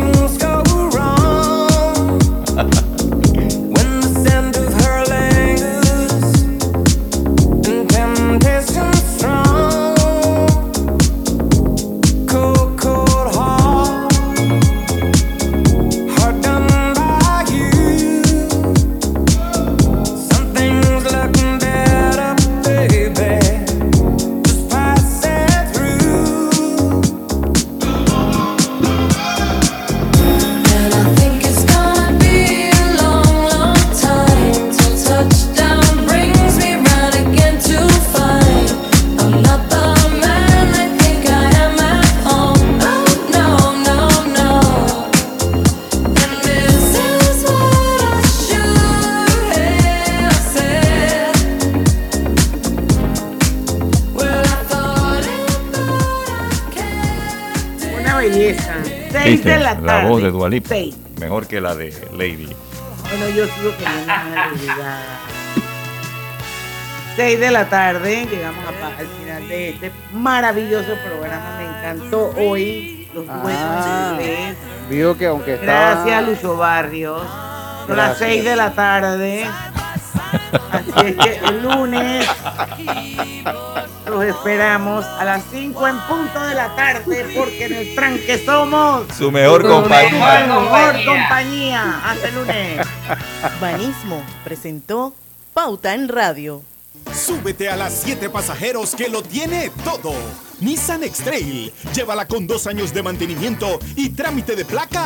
Speaker 1: De la tarde.
Speaker 5: voz de Dua Lipa.
Speaker 1: Seis.
Speaker 5: Mejor que la de Lady.
Speaker 1: Bueno, yo sigo con una realidad. 6 de la tarde, llegamos a al final de este maravilloso programa. Me encantó hoy los duetos
Speaker 2: Ah.
Speaker 1: en inglés.
Speaker 2: Vio que aunque estaba.
Speaker 1: Gracias, Lucho Barrios. Son las
Speaker 2: Gracias.
Speaker 1: 6 de la tarde. *laughs* Así es que el lunes los esperamos a las 5 en punto de la tarde porque en el tranque somos
Speaker 5: Su mejor
Speaker 1: su
Speaker 5: compañía.
Speaker 1: mejor compañía. Hasta el lunes. *laughs*
Speaker 33: Banismo presentó Pauta en Radio.
Speaker 34: Súbete a las 7 pasajeros que lo tiene todo. Nissan X-Trail. Llévala con dos años de mantenimiento y trámite de placa